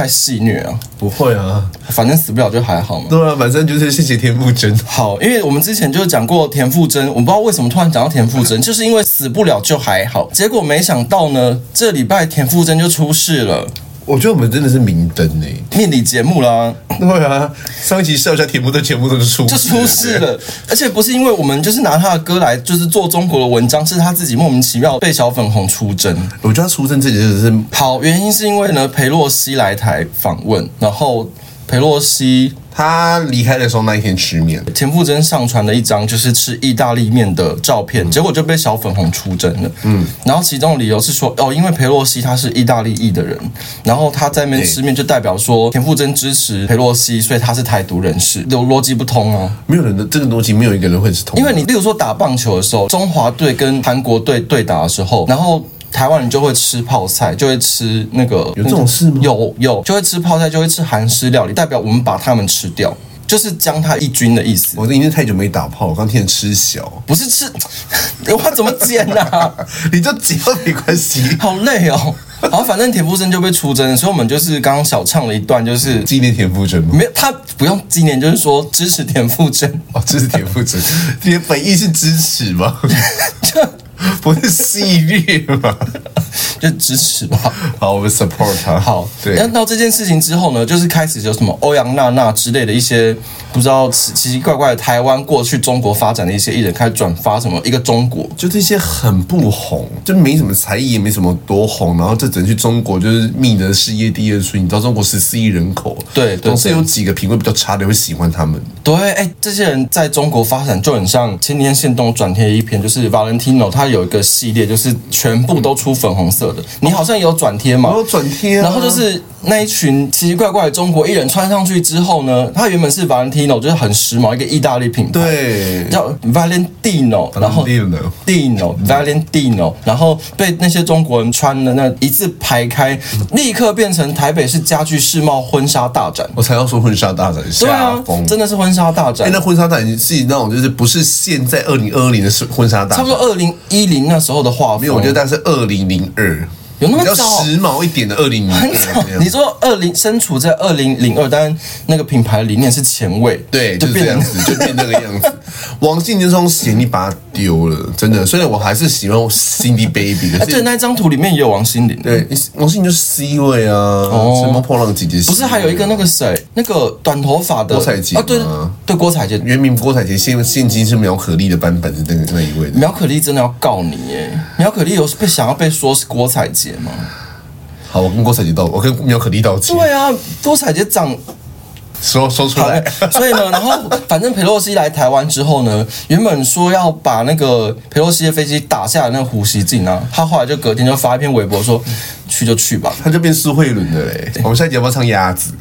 太戏虐啊？不会啊，反正死不了就还好嘛。对啊，反正就是谢谢田馥甄。好，因为我们之前就是讲过田馥甄，我不知道为什么突然讲到田馥甄，就是因为死不了就还好。结果没想到呢，这礼拜田馥甄就出事了。我觉得我们真的是明灯呢，命理节目啦。对啊，上一集笑一下题目的节目都是出就出事了，而且不是因为我们就是拿他的歌来就是做中国的文章，是他自己莫名其妙被小粉红出征。我觉得他出征这件事是好，原因是因为呢，裴洛西来台访问，然后裴洛西。他离开的时候那一天吃面，田馥甄上传了一张就是吃意大利面的照片，嗯、结果就被小粉红出征了。嗯，然后其中的理由是说，哦，因为裴洛西他是意大利裔的人，然后他在那边吃面就代表说田馥甄支持裴洛西，所以他是台独人士，有逻辑不通啊。没有人的这个逻辑，没有一个人会是通。因为你例如说打棒球的时候，中华队跟韩国队对打的时候，然后。台湾人就会吃泡菜，就会吃那个有这种事吗？有有，就会吃泡菜，就会吃韩式料理，代表我们把他们吃掉，就是将他一军的意思。我因为太久没打炮，我刚听吃小，不是吃，我怎么剪呢、啊？你就剪都没关系，好累哦。好，反正田馥甄就被出征，所以我们就是刚刚小唱了一段，就是纪念田馥甄吗？没有，他不用纪念，就是说支持田馥甄哦，支持田馥甄，你的本意是支持吗？就。不是系列吗？就支持吧。好，我们 support 他。好，对。那到这件事情之后呢，就是开始有什么欧阳娜娜之类的一些不知道奇奇怪怪的台湾过去中国发展的一些艺人开始转发什么一个中国，就这些很不红，就没什么才艺，也没什么多红，然后这整去中国就是觅得事业第二春。你知道中国十四亿人口，对，总是有几个品味比较差的会喜欢他们。对，哎、欸，这些人在中国发展就很像前天限动转贴一篇，就是 Valentino 他。有一个系列，就是全部都出粉红色的。你好像有转贴吗？我有转贴啊。然后就是那一群奇奇怪怪的中国艺人穿上去之后呢，他原本是 Valentino，就是很时髦一个意大利品牌，对，叫 Valentino，然后 Dino，Valentino，然后被那些中国人穿的那一字排开，立刻变成台北市家具世贸婚纱大展。我才要说婚纱大展，对啊，真的是婚纱大展。哎，那婚纱大展是那种就是不是现在二零二零的婚纱大展，差不多二零一。一零那时候的画风，没有，我觉得但是二零零二。有那么早？比较时髦一点的二零零二，你说二零身处在二零零二，但那个品牌理念是前卫，对，就变这样子，就变那个样子。王心凌那双鞋你把它丢了，真的。虽然我还是喜欢 Cindy Baby 的。哎，对，那张图里面也有王心凌。对，王心凌就是 C 位啊，哦，什么破浪姐姐？不是，还有一个那个谁，那个短头发的郭采洁啊？对对，郭采洁，原名郭采洁，现现今是苗可丽的版本的那个那一位。苗可丽真的要告你耶！苗可丽有被想要被说是郭采洁吗？好，我跟郭采洁道，我跟苗可丽道歉。对啊，郭采洁长说说出来。所以呢，然后反正佩洛西来台湾之后呢，原本说要把那个佩洛西的飞机打下来那个胡锡进啊，他后来就隔天就发一篇微博说。去就去吧，他就变苏慧伦了嘞。我们下一集要不要唱鸭子？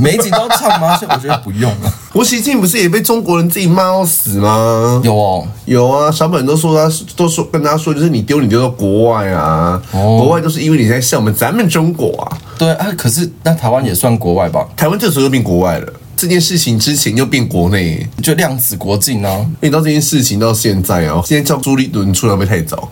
每一集都要唱吗？所以我觉得不用了。胡锡进不是也被中国人自己骂到死吗？有哦，有啊。小本都说他，都说跟他说，就是你丢你丢到国外啊，哦、国外都是因为你在笑我们咱们中国啊。对啊，可是那台湾也算国外吧？台湾这时候又变国外了。这件事情之前又变国内，就量子国境啊。你到这件事情到现在哦，今天叫朱立伦出来会太早。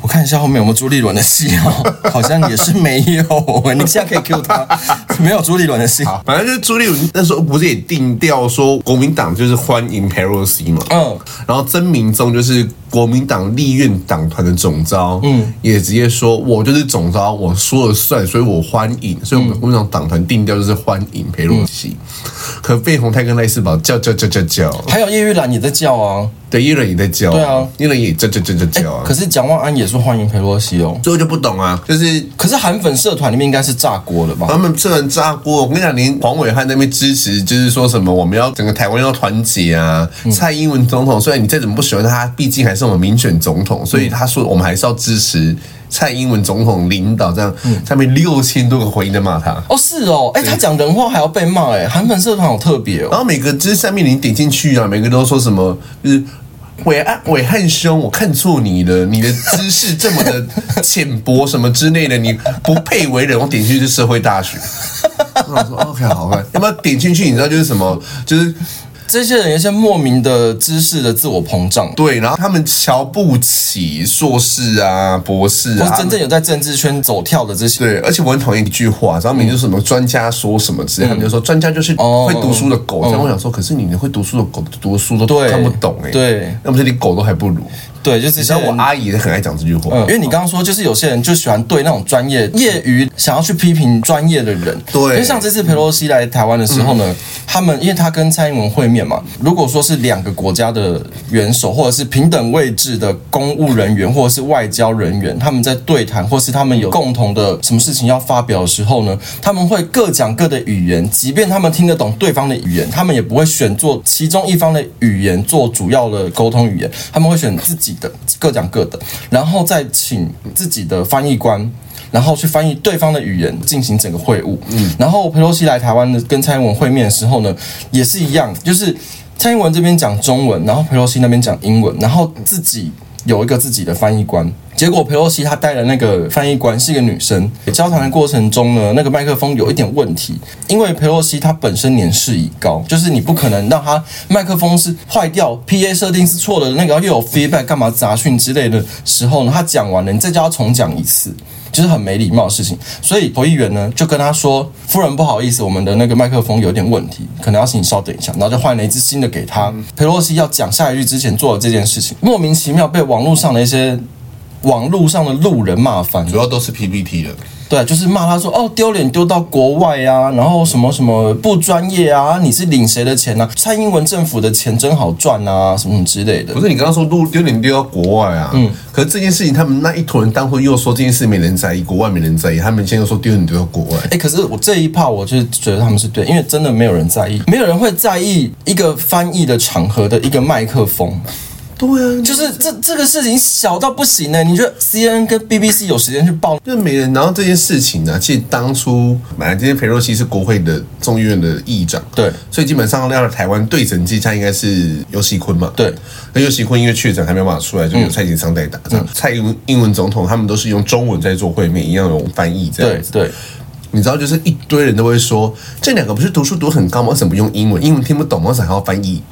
我看一下后面有没有朱立伦的戏哦，好像也是没有。你现在可以 cue 他，没有朱立伦的戏。反正就是朱立伦那时候不是也定调说国民党就是欢迎 Pelosi 嘛，嗯，然后曾铭宗就是。国民党立院党团的总召，嗯，也直接说，我就是总召，我说了算，所以我欢迎，所以我们国民党党团定调就是欢迎裴洛西。嗯、可费鸿泰跟赖世宝叫叫叫叫叫，还有叶玉兰也在叫啊，对，叶玉兰也在叫，对啊，叶玉兰也叫叫叫叫叫啊。可是蒋万安也说欢迎裴洛西哦，这个就不懂啊，就是，可是韩粉社团里面应该是炸锅了吧？他们社团炸锅，我跟你讲，连黄伟汉那边支持，就是说什么我们要整个台湾要团结啊。嗯、蔡英文总统虽然你再怎么不喜欢他，毕竟还是。这种民选总统，所以他说我们还是要支持蔡英文总统领导，这样下面六千多个回应在骂他。哦，是哦，哎，他讲人话还要被骂，哎，韩粉社团好特别哦。然后每个就是下面你点进去啊，每个都说什么，就是暐瀚暐瀚兄，我看错你了，你的知识这么的浅薄，什么之类的，你不配为人。我点进去是社会大学，我说 OK 好，要不要点进去？你知道就是什么，就是。这些人有一些莫名的知识的自我膨胀。对，然后他们瞧不起硕士啊、博士啊，或真正有在政治圈走跳的这些。对，而且我很讨厌一句话，然后就是什么专家说什么之类，嗯、他们就说专家就是会读书的狗。这样、嗯、我想说，可是你们会读书的狗读的书都看不懂哎，对，那不是你狗都还不如。对，就是像我阿姨也很爱讲这句话，嗯，因为你刚刚说，就是有些人就喜欢对那种专业、业余想要去批评专业的人，对。因为像这次佩洛西来台湾的时候呢，嗯、他们因为他跟蔡英文会面嘛，如果说是两个国家的元首，或者是平等位置的公务人员，或者是外交人员，他们在对谈，或是他们有共同的什么事情要发表的时候呢，他们会各讲各的语言，即便他们听得懂对方的语言，他们也不会选做其中一方的语言做主要的沟通语言，他们会选自己的各讲。各的，然后再请自己的翻译官，然后去翻译对方的语言，进行整个会晤。嗯，然后佩洛西来台湾的跟蔡英文会面的时候呢，也是一样，就是蔡英文这边讲中文，然后佩洛西那边讲英文，然后自己。有一个自己的翻译官，结果佩洛西她带的那个翻译官是一个女生。交谈的过程中呢，那个麦克风有一点问题，因为佩洛西她本身年事已高，就是你不可能让她麦克风是坏掉，PA 设定是错的，那个又有 feedback 干嘛杂讯之类的时候呢，她讲完了，你再叫她重讲一次。就是很没礼貌的事情，所以投议员呢就跟他说：“夫人不好意思，我们的那个麦克风有点问题，可能要请你稍等一下。”然后就换了一支新的给他。佩洛西要讲下一句之前做了这件事情，莫名其妙被网络上的一些网络上的路人骂翻，主要都是 PPT 的。对，就是骂他说哦，丢脸丢到国外啊，然后什么什么不专业啊，你是领谁的钱呢、啊？蔡英文政府的钱真好赚啊，什么什么之类的。不是你刚刚说丢丢脸丢到国外啊？嗯。可是这件事情，他们那一坨人当初又说这件事没人在意，国外没人在意，他们现在又说丢脸丢到国外。哎，可是我这一趴，我就觉得他们是对，因为真的没有人在意，没有人会在意一个翻译的场合的一个麦克风。对啊，就是这这个事情小到不行呢、欸。你觉得 C N 跟 B B C 有时间去报？就没人。然后这件事情呢，其实当初本来今天裴洛西是国会的众议院的议长，对，所以基本上要来台湾对阵之下应该是尤熙坤嘛，对。那尤熙坤因为确诊还没有办法出来，就有蔡其昌代打。这样、嗯、蔡英文英文总统他们都是用中文在做会面，一样有翻译这样子。对，对你知道，就是一堆人都会说，这两个不是读书读很高吗？为什么不用英文？英文听不懂吗？为什么还要翻译？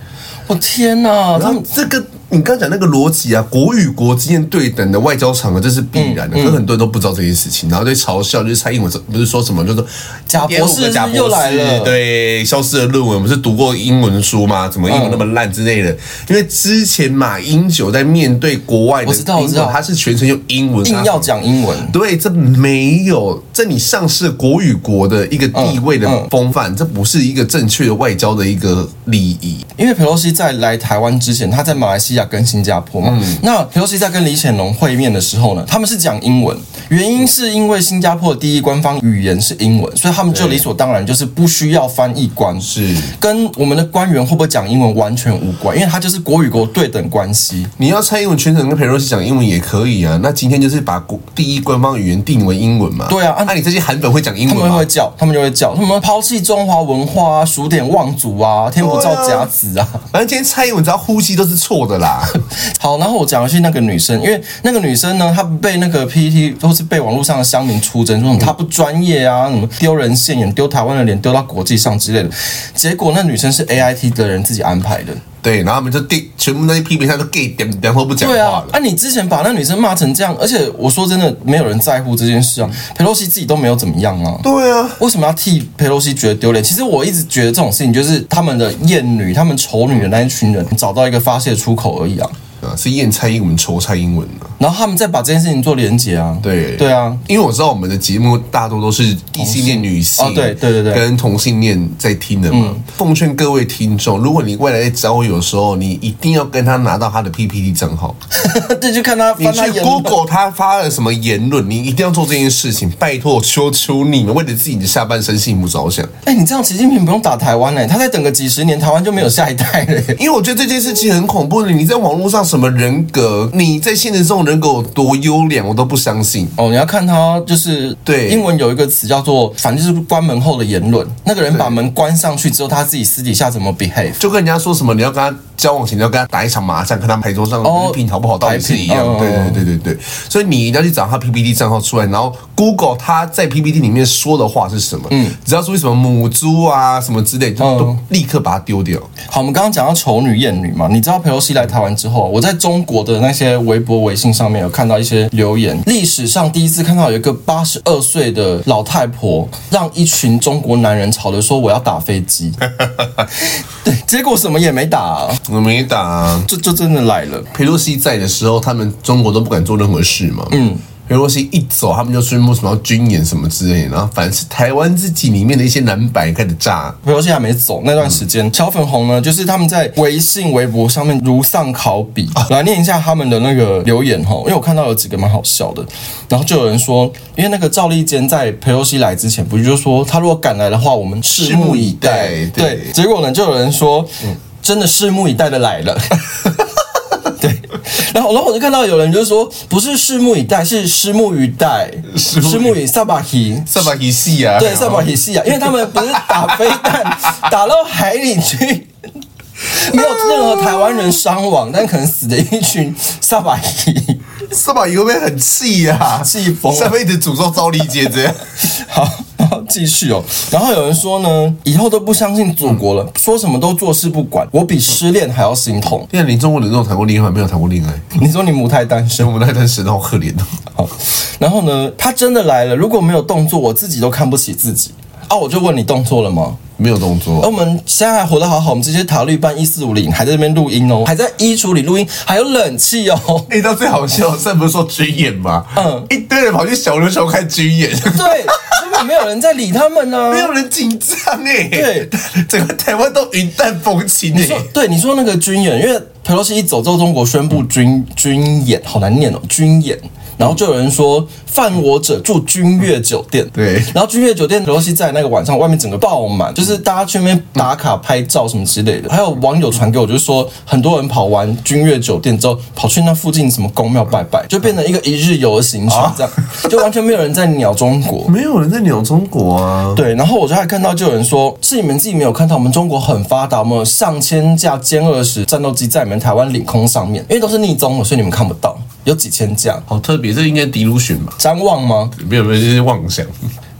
我天哪！然后这个。你刚讲那个逻辑啊，国与国之间对等的外交场合，这是必然的。可是很多人都不知道这件事情，然后对嘲笑，就是蔡英文不是说什么，就是贾博士又来了，对，消失的论文，不是读过英文书吗？怎么英文那么烂之类的？因为之前马英九在面对国外的，我知道，我知道，他是全程用英文，硬要讲英文。对，这没有，这你丧失了国与国的一个地位的风范，这不是一个正确的外交的一个利益。因为佩洛西在来台湾之前，他在马来西亚。跟新加坡嘛，嗯、那裴洛西在跟李显龙会面的时候呢，他们是讲英文，原因是因为新加坡的第一官方语言是英文，所以他们就理所当然就是不需要翻译官，是跟我们的官员会不会讲英文完全无关，因为他就是国与国对等关系。你要蔡英文全程跟裴洛西讲英文也可以啊，那今天就是把国第一官方语言定为英文嘛？对啊，那、啊、你这些韩粉会讲英文吗？他们会叫，他们就会叫他们抛弃中华文化啊，数典忘祖啊，天不造甲子啊，啊反正今天蔡英文只要呼吸都是错的啦。好，然后我讲的是那个女生，因为那个女生呢，她被那个 PPT 都是被网络上的乡民出征，说他不专业啊，什么丢人现眼、丢台湾的脸、丢到国际上之类的。结果那女生是 AIT 的人自己安排的。对，然后他们就电，全部那些批评他都 gay 点点后不讲话了。对啊，啊，你之前把那女生骂成这样，而且我说真的，没有人在乎这件事啊。佩洛西自己都没有怎么样啊。对啊，为什么要替佩洛西觉得丢脸？其实我一直觉得这种事情就是他们的厌女、他们丑女的那一群人找到一个发泄出口而已啊。啊，是验蔡英文，仇蔡英文的，然后他们再把这件事情做连结啊，对对啊，因为我知道我们的节目大多都是异性恋女性，哦，对对对对，跟同性恋在听的嘛。奉劝各位听众，如果你未来在交友的时候，你一定要跟他拿到他的 PPT 账号，对就看他，你去 Google 他发了什么言论，你一定要做这件事情。拜托，求求你们，为了自己的下半生幸福着想。哎，你这样习近平不用打台湾嘞，他再等个几十年，台湾就没有下一代了。因为我觉得这件事情很恐怖的，你在网络上什么人格。你在现实中人格有多优良，我都不相信哦。你要看他就是对英文有一个词叫做，反正就是关门后的言论。那个人把门关上去之后，他自己私底下怎么 behave，就跟人家说什么你要跟他交往前你要跟他打一场麻将，看他牌桌上的品好不好，到底是一样。对对对对对，所以你一定要去找他 PPT 账号出来，然后 Google 他在 PPT 里面说的话是什么，嗯，只要说什么母猪啊什么之类，就都立刻把它丢掉。好，我们刚刚讲到丑女艳女嘛，你知道裴洛西来台湾之后，我在中国的那些微博、微信上面有看到一些留言，历史上第一次看到有一个八十二岁的老太婆让一群中国男人吵着说我要打飞机，对，结果什么也没打啊，我没打啊，就就真的来了。佩洛西在的时候，他们中国都不敢做任何事嘛，嗯。裴洛西一走，他们就宣布什么要军演什么之类的，然后反正是台湾自己里面的一些蓝白开始炸。裴洛西还没走那段时间，小粉红呢，就是他们在微信、微博上面如丧考妣。来念一下他们的那个留言哈，因为我看到有几个蛮好笑的。然后就有人说，因为那个赵立坚在裴洛西来之前，不是就说他如果敢来的话，我们拭目以待。对，对，结果呢，就有人说，真的拭目以待的来了。对，然后然后我就看到有人就说，不是拭目以待，是拭目以待，拭目以萨巴希，萨巴希戏啊，对，萨巴希戏啊，因为他们不是打飞弹打到海里去，没有任何台湾人伤亡，但可能死的一群萨巴希，萨巴希会不会很气呀？气疯，下辈子诅咒赵丽姐这样，好。继续哦，然后有人说呢，以后都不相信祖国了，说什么都坐视不管。我比失恋还要心痛。因为你中国人都有谈过恋爱，没有谈过恋爱？你说你母胎单身，母胎单身，好可怜哦。好，然后呢，他真的来了，如果没有动作，我自己都看不起自己。啊，我就问你动作了吗？没有动作。而我们现在还活得好好，我们这些塔绿班一四五零还在这边录音哦，还在衣橱里录音，还有冷气哦。你知道最好笑，现在不是说军演吗？嗯，一堆人跑去小琉球看军演。对。根本没有人在理他们呢、啊，没有人紧张哎。对，整个台湾都云淡风轻哎。你说，对，你说那个军演，因为佩洛西一走之后，中国宣布军军演，好难念哦，军演。然后就有人说，犯我者住君悦酒店。对，然后君悦酒店，尤其在那个晚上，外面整个爆满，就是大家去那边打卡拍照什么之类的。还有网友传给我，就是说很多人跑完君悦酒店之后，跑去那附近什么宫庙拜拜，就变成一个一日游的行程，这样就完全没有人在鸟中国，没有人在鸟中国啊。对，然后我就还看到就有人说，是你们自己没有看到，我们中国很发达，我们有上千架歼二十战斗机在你们台湾领空上面，因为都是逆中的，所以你们看不到，有几千架，好特别。这应该迪卢逊吧？张望吗？没有没有，这是妄想。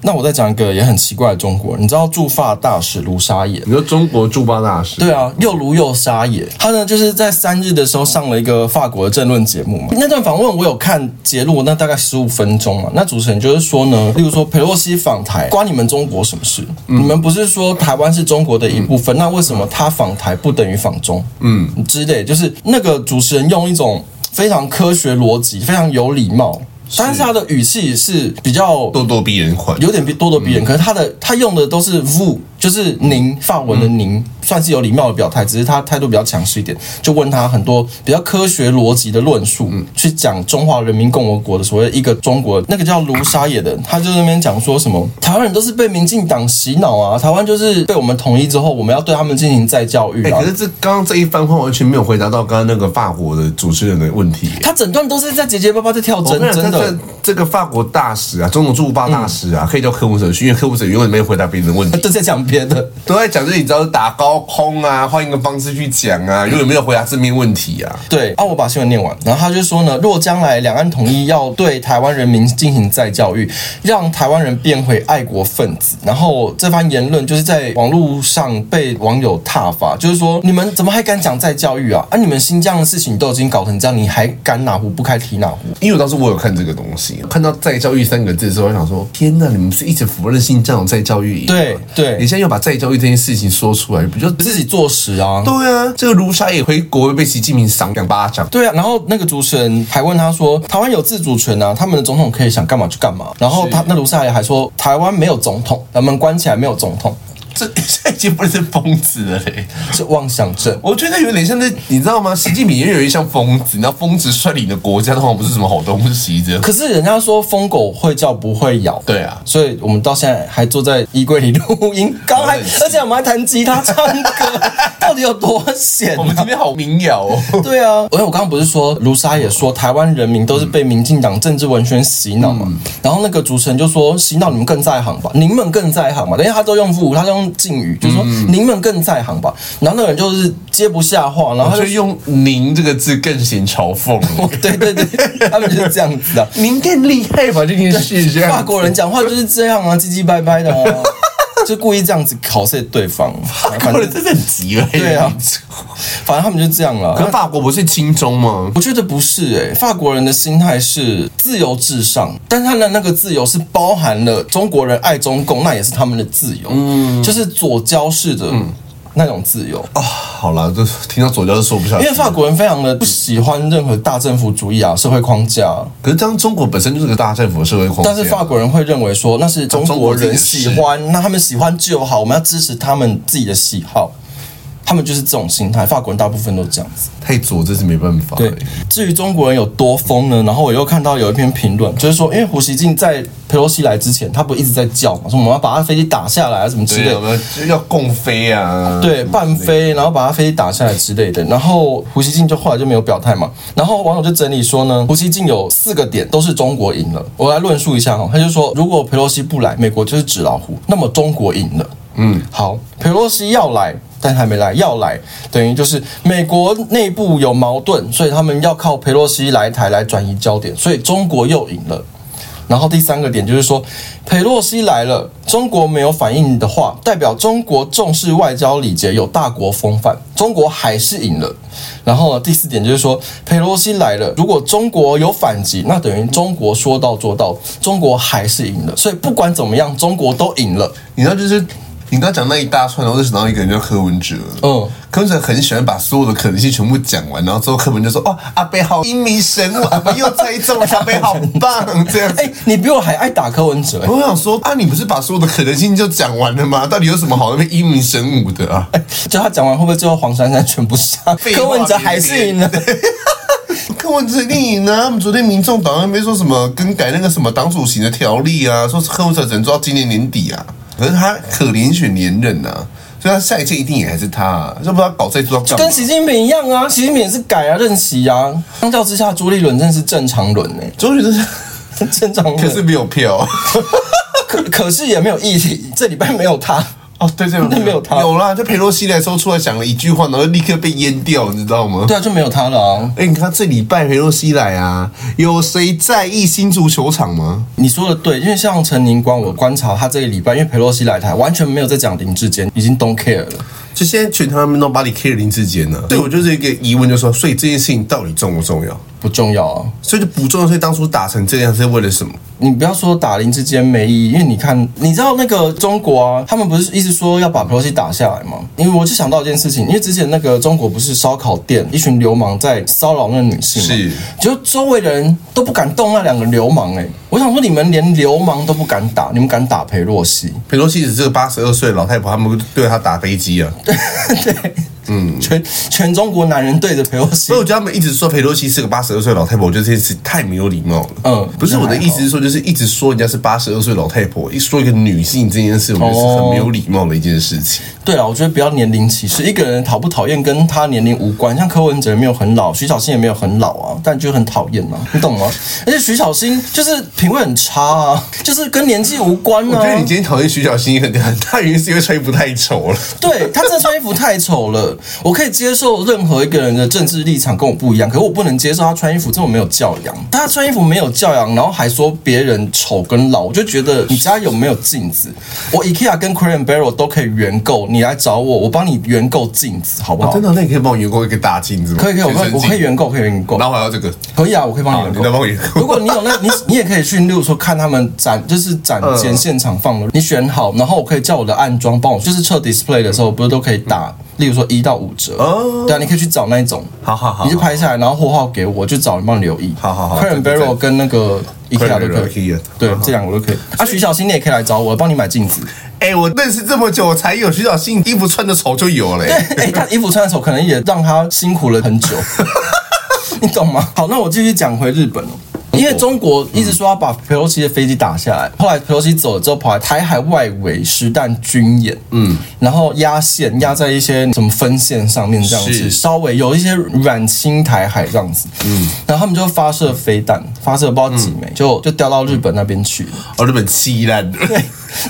那我再讲一个也很奇怪的中国人，你知道驻法大使卢沙野？你说中国驻法大使？对啊，又卢又沙野。他呢，就是在三日的时候上了一个法国的政论节目嘛。那段访问我有看节录，那大概十五分钟嘛。那主持人就是说呢，例如说佩洛西访台，关你们中国什么事？嗯、你们不是说台湾是中国的一部分？嗯、那为什么他访台不等于访中？嗯，之类，就是那个主持人用一种。非常科学逻辑，非常有礼貌，但是他的语气是比较咄咄逼人款，有点咄咄逼人。可是他的他用的都是 vous。就是您法文的您算是有礼貌的表态，只是他态度比较强势一点，就问他很多比较科学逻辑的论述，去讲中华人民共和国的所谓一个中国。那个叫卢沙野的，他就在那边讲说什么台湾人都是被民进党洗脑啊，台湾就是被我们统一之后，我们要对他们进行再教育啊。可是这刚刚这一番话完全没有回答到刚刚那个法国的主持人的问题。他整段都是在结结巴巴在跳针，真的。这个法国大使啊，中国驻法大使啊，可以叫科普者去，因为科普者永远没有回答别人的问题，都在讲。别的都在讲，就是你知道打高空啊，换一个方式去讲啊，有没有回答正面问题啊？对，啊，我把新闻念完，然后他就说呢，若将来两岸统一，要对台湾人民进行再教育，让台湾人变回爱国分子。然后这番言论就是在网络上被网友挞伐，就是说你们怎么还敢讲再教育啊？啊，你们新疆的事情都已经搞成这样，你还敢哪壶不开提哪壶？因为当时我有看这个东西，看到再教育三个字的时候，我想说，天哪，你们是一直否认新疆有再教育？对对，你现在又把再教育这件事情说出来，不就自己作死啊？对啊，这个卢沙也回国会被习近平赏两巴掌。对啊，然后那个主持人还问他说：“台湾有自主权啊，他们的总统可以想干嘛就干嘛。”然后他那卢沙野还说：“台湾没有总统，咱们关起来没有总统。”这 这已经不是疯子了嘞，是妄想症。我觉得有点像那，你知道吗？习近平也有一像疯子，你知道疯子率领的国家的话，不是什么好东西。这样，可是人家说疯狗会叫不会咬，对啊，所以我们到现在还坐在衣柜里录音，刚还而且我们还弹吉他唱歌，到底有多险？我们这边好民谣哦。对啊，因为我刚刚不是说卢沙也说台湾人民都是被民进党政治文宣洗脑嘛？然后那个主持人就说洗脑你们更在行吧，你们更在行吧？等下他都用 vous，他用。用敬语，就是说您们更在行吧。然后那个人就是接不下话，然后他就用“您”这个字更显嘲讽。对对对，他们就是这样子的。您更厉害吧？这件事法国人讲话就是这样啊，唧唧歪歪的啊。就故意这样子考试对方，法国人真的很急了。对啊，反正他们就这样了。可是法国不是轻中吗？我觉得不是诶、欸，法国人的心态是自由至上，但他的那个自由是包含了中国人爱中共，那也是他们的自由，嗯，就是左交式的。嗯那种自由啊、哦，好了，就听到左教就说不下去。因为法国人非常的不喜欢任何大政府主义啊，社会框架。可是，当中国本身就是个大政府的社会框架，但是法国人会认为说那是中国人喜欢，那他们喜欢就好，我们要支持他们自己的喜好。他们就是这种心态，法国人大部分都这样子。太左，这是没办法。对，至于中国人有多疯呢？然后我又看到有一篇评论，就是说，因为胡锡进在佩洛西来之前，他不一直在叫嘛，说我们要把他飞机打下来啊，什么之类的，就要共飞啊，对，半飞，然后把他飞机打下来之类的。然后胡锡进就后来就没有表态嘛。然后网友就整理说呢，胡锡进有四个点都是中国赢了。我来论述一下哈，他就说，如果佩洛西不来，美国就是纸老虎，那么中国赢了。嗯，好，佩洛西要来。但还没来，要来等于就是美国内部有矛盾，所以他们要靠佩洛西来台来转移焦点，所以中国又赢了。然后第三个点就是说，佩洛西来了，中国没有反应的话，代表中国重视外交礼节，有大国风范，中国还是赢了。然后第四点就是说，佩洛西来了，如果中国有反击，那等于中国说到做到，中国还是赢了。所以不管怎么样，中国都赢了。你知道就是。你刚讲那一大串，然后就想到一个人叫柯文哲。嗯，柯文哲很喜欢把所有的可能性全部讲完，然后之后柯文哲就说：“哦，阿北好英明神武，阿北又猜中了，阿北好棒。”这样。哎、欸，你比我还爱打柯文哲、欸。我想说啊，你不是把所有的可能性就讲完了吗？到底有什么好那边英明神武的啊？哎、欸，叫他讲完会不会最后黄珊珊全部下？柯文哲还是赢了。柯文哲一定赢了。他们昨天民众党那边说什么更改那个什么党主席的条例啊？说是柯文哲只能做到今年年底啊。可是他可连选连任呐、啊，所以他下一届一定也还是他、啊，要不然搞这做就跟习近平一样啊，习近平也是改啊，任期啊。相较之下，朱立伦真是正常轮呢、欸，朱立伦是 正常轮，可是没有票，可可是也没有议题，这礼拜没有他。哦，对对，对，没有他，有啦，就裴洛西来的时候出来讲了一句话，然后立刻被淹掉，你知道吗？对啊，就没有他了啊！哎，你看这礼拜裴洛西来啊，有谁在意新足球场吗？你说的对，因为像陈宁光，我观察他这个礼拜，因为裴洛西来台，完全没有在讲林志坚，已经 don't care 了。就现在全台湾都把你 care 林志坚了，对，我就是一个疑问，就是说，所以这件事情到底重不重要？不重要啊，所以就不重要。所以当初打成这样是为了什么？你不要说打林志坚没意义，因为你看，你知道那个中国啊，他们不是一直说要把裴洛西打下来吗？因为我就想到一件事情，因为之前那个中国不是烧烤店一群流氓在骚扰那个女性，是，就周围的人都不敢动那两个流氓哎、欸。我想说，你们连流氓都不敢打，你们敢打裴洛西？裴洛西只是个八十二岁的老太婆，他们对她打飞机啊？对 对。嗯，全全中国男人对着裴洛西，所以我觉得他们一直说裴洛西是个八十二岁老太婆，我觉得这件事太没有礼貌了。嗯，不是我的意思是说，就是一直说人家是八十二岁老太婆，一说一个女性这件事，我觉得是很没有礼貌的一件事情。对了，我觉得不要年龄歧视，一个人讨不讨厌跟他年龄无关。像柯文哲没有很老，徐小新也没有很老啊，但就很讨厌嘛，你懂吗？而且徐小新就是品味很差啊，就是跟年纪无关啊。我觉得你今天讨厌徐小新很很大原因是因为穿衣服太丑了。对，他真的穿衣服太丑了。我可以接受任何一个人的政治立场跟我不一样，可是我不能接受他穿衣服这么没有教养。他穿衣服没有教养，然后还说别人丑跟老，我就觉得你家有没有镜子？我 IKEA 跟 Crate and Barrel 都可以原购，你来找我，我帮你原购镜子，好不好？哦、真的，那你可以帮我原购一个大镜子吗？可以，可以，我可以，我可以原购，可以原购。然后还要这个？可以啊，我可以帮你原购。你再帮我原购。如果你有那，你你也可以去，例如说看他们展，就是展前现场放的，你选好，然后我可以叫我的暗装帮我，就是测 display 的时候，不是都可以打。例如说一到五折哦，对啊，你可以去找那一种，好好好，你就拍下来，然后货号给我，我就找人帮你留意。好好好，Crate and Barrel 跟那个 IKEA 都可以，对，这两个都可以。啊，徐小新你也可以来找我，帮你买镜子。哎，我认识这么久，我才有徐小新衣服穿的丑就有了。对，哎，他衣服穿的丑，可能也让他辛苦了很久，你懂吗？好，那我继续讲回日本。因为中国一直说要把佩洛西的飞机打下来，后来佩洛西走了之后，跑来台海外围实弹军演，嗯，然后压线压在一些什么分线上面，这样子稍微有一些软侵台海这样子，嗯，然后他们就发射飞弹，发射不知道几枚，就就掉到日本那边去。了。哦，日本气烂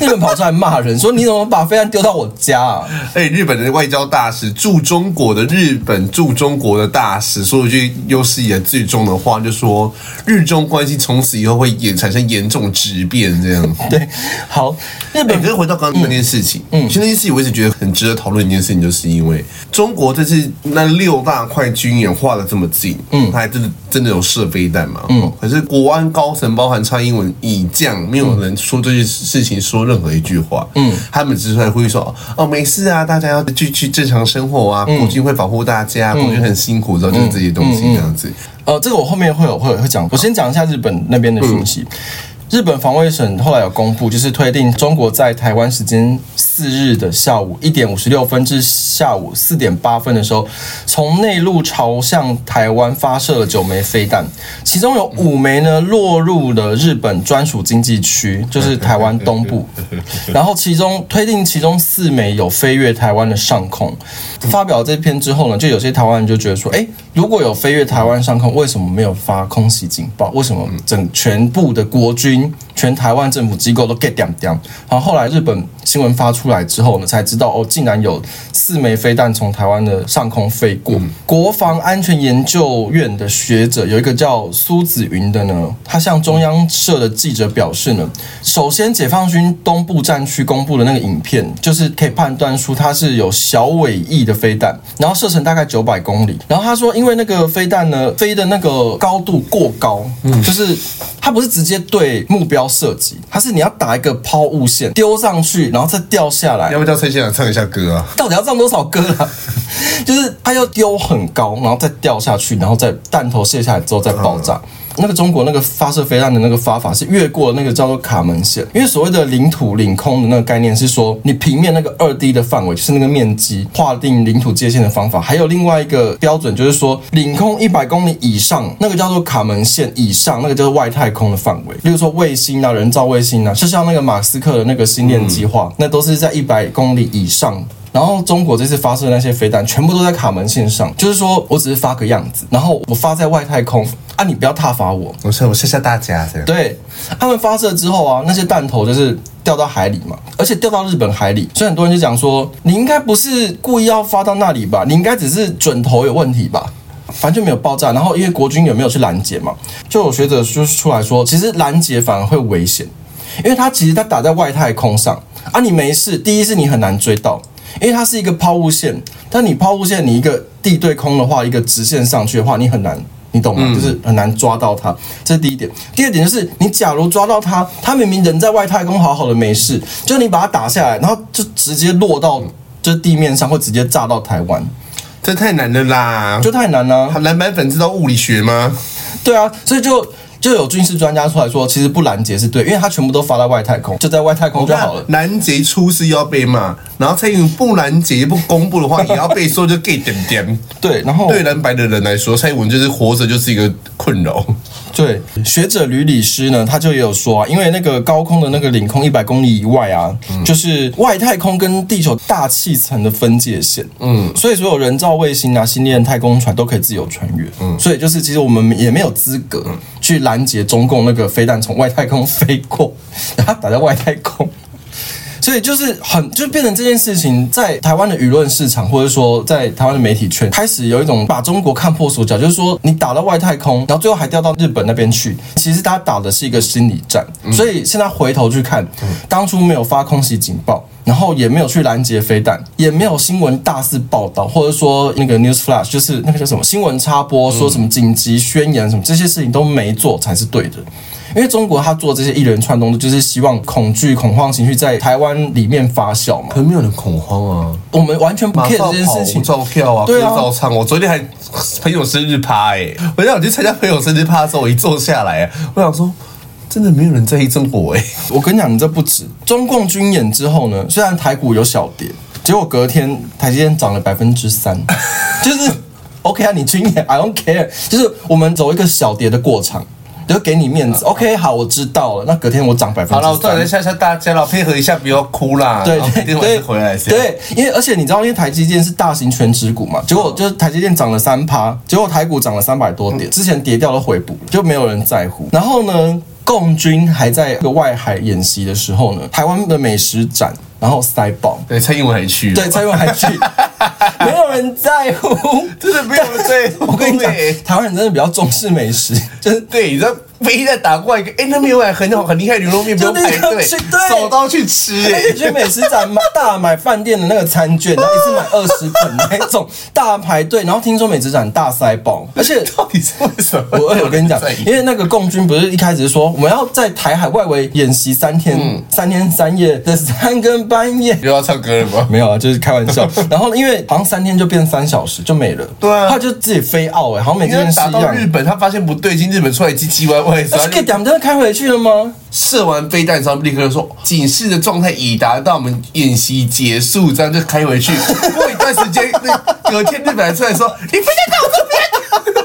日本跑出来骂人，说你怎么把飞弹丢到我家啊？哎，日本的外交大使驻中国的日本驻中国的大使说一句有史以来最重的话，就说日中关系从此以后会也产生严重质变。这样 对，好，日本。可是回到刚刚那件事情，嗯，其实那件事情我一直觉得很值得讨论一件事情，就是因为中国这次那六大块军演画的这么近，嗯，他还真的真的有射飞弹嘛？嗯，可是国安高层包含蔡英文以降，没有人说这件事情说。任何一句话，嗯，他们只是会会说哦，没事啊，大家要去去正常生活啊，国军会保护大家，国军很辛苦，然后就是这些东西这样子。呃，这个我后面会有会会讲，我先讲一下日本那边的讯息。日本防卫省后来有公布，就是推定中国在台湾时间四日的下午一点五十六分至下午四点八分的时候，从内陆朝向台湾发射了九枚飞弹，其中有五枚呢落入了日本专属经济区，就是台湾东部。然后其中推定其中四枚有飞越台湾的上空。发表这篇之后呢，就有些台湾人就觉得说，诶，如果有飞越台湾上空，为什么没有发空袭警报？为什么整全部的国军？全台湾政府机构都 get 掉掉，然后后来日本新闻发出来之后呢，才知道哦，竟然有四枚飞弹从台湾的上空飞过。嗯、国防安全研究院的学者有一个叫苏子云的呢，他向中央社的记者表示呢，首先解放军东部战区公布的那个影片，就是可以判断出它是有小尾翼的飞弹，然后射程大概九百公里。然后他说，因为那个飞弹呢飞的那个高度过高，嗯，就是它不是直接对。目标射击，它是你要打一个抛物线丢上去，然后再掉下来。要不要叫崔健来唱一下歌啊？到底要唱多少歌啊？就是他要丢很高，然后再掉下去，然后再弹头卸下来之后再爆炸。那个中国那个发射飞弹的那个发法是越过那个叫做卡门线，因为所谓的领土领空的那个概念是说，你平面那个二 D 的范围就是那个面积划定领土界限的方法，还有另外一个标准就是说，领空一百公里以上那个叫做卡门线以上，那个叫做外太空的范围，例如说卫星啊、人造卫星啊，就像那个马斯克的那个星链计划，那都是在一百公里以上。然后中国这次发射的那些飞弹，全部都在卡门线上，就是说我只是发个样子，然后我发在外太空啊，你不要挞伐我，我说我谢谢大家这样。对，他们发射之后啊，那些弹头就是掉到海里嘛，而且掉到日本海里，所以很多人就讲说，你应该不是故意要发到那里吧？你应该只是准头有问题吧？反正就没有爆炸。然后因为国军有没有去拦截嘛？就有学者就出来说，其实拦截反而会危险，因为它其实它打在外太空上啊，你没事，第一是你很难追到。因为它是一个抛物线，但你抛物线，你一个地对空的话，一个直线上去的话，你很难，你懂吗？嗯、就是很难抓到他，这是第一点。第二点就是，你假如抓到他，他明明人在外太空好好的没事，就你把他打下来，然后就直接落到这地面上，会直接炸到台湾，这太难了啦，就太难了。蓝白粉知道物理学吗？对啊，所以就。就有军事专家出来说，其实不拦截是对，因为他全部都发到外太空，就在外太空就好了。拦截出事又要被骂，然后蔡英文不拦截不公布的话，也要被说就 gay 点点。对，然后对蓝白的人来说，蔡英文就是活着就是一个困扰。对，学者吕理师呢，他就也有说啊，因为那个高空的那个领空一百公里以外啊，嗯、就是外太空跟地球大气层的分界线，嗯，所以所有人造卫星啊、星链太空船都可以自由穿越，嗯，所以就是其实我们也没有资格去拦截中共那个飞弹从外太空飞过，然后打在外太空。所以就是很，就变成这件事情，在台湾的舆论市场，或者说在台湾的媒体圈，开始有一种把中国看破手脚，就是说你打到外太空，然后最后还掉到日本那边去，其实他打的是一个心理战。所以现在回头去看，当初没有发空袭警报，然后也没有去拦截飞弹，也没有新闻大肆报道，或者说那个 news flash，就是那个叫什么新闻插播，说什么紧急宣言什么这些事情都没做才是对的。因为中国他做这些一连串动作，就是希望恐惧、恐慌情绪在台湾里面发酵嘛。可没有人恐慌啊，我们完全不 care 这件事情。照跳啊，对啊，照唱。我昨天还 朋友生日趴哎，我想我去参加朋友生日趴的时候，我一坐下来，我想说，真的没有人在意中国哎。我跟你讲，你这不止中共军演之后呢，虽然台股有小跌，结果隔天台积电涨了百分之三，就是 OK 啊，你军演 I don't care，就是我们走一个小跌的过场。就给你面子，OK，好，我知道了。那隔天我涨百分之三。好了，我再来吓吓大家了，配合一下，不要哭啦。对对对，回来对，因为而且你知道，因为台积电是大型权值股嘛，结果就是台积电涨了三趴，结果台股涨了三百多点，之前跌掉了回补，就没有人在乎。然后呢，共军还在个外海演习的时候呢，台湾的美食展。然后塞爆，对，蔡英文还去，对，蔡英文还去，没有人在乎，真的没有人在乎。我跟你讲，台湾人真的比较重视美食，就是对，你知道。飞机在打过来，哎，那边有碗很好很厉害牛肉面，不用排队，手刀去吃，哎，去美食展买 大买饭店的那个餐券，然后一次买二十本 那种大排队，然后听说美食展大塞爆，而且到底是为什么？我我跟你讲，因为那个共军不是一开始说我们要在台海外围演习三天，三天三夜的三更半夜，又要唱歌了吗？没有啊，就是开玩笑。然后因为好像三天就变三小时就没了，对啊，他就自己飞澳哎，好像每天打到日本，他发现不对劲，日本出来唧唧歪歪歪，真的开回去了吗？射完飞弹之后，立刻就说警示的状态已达到，我们演习结束，这样就开回去。过一段时间，隔天日本人出来说：“你飞弹在我这边。”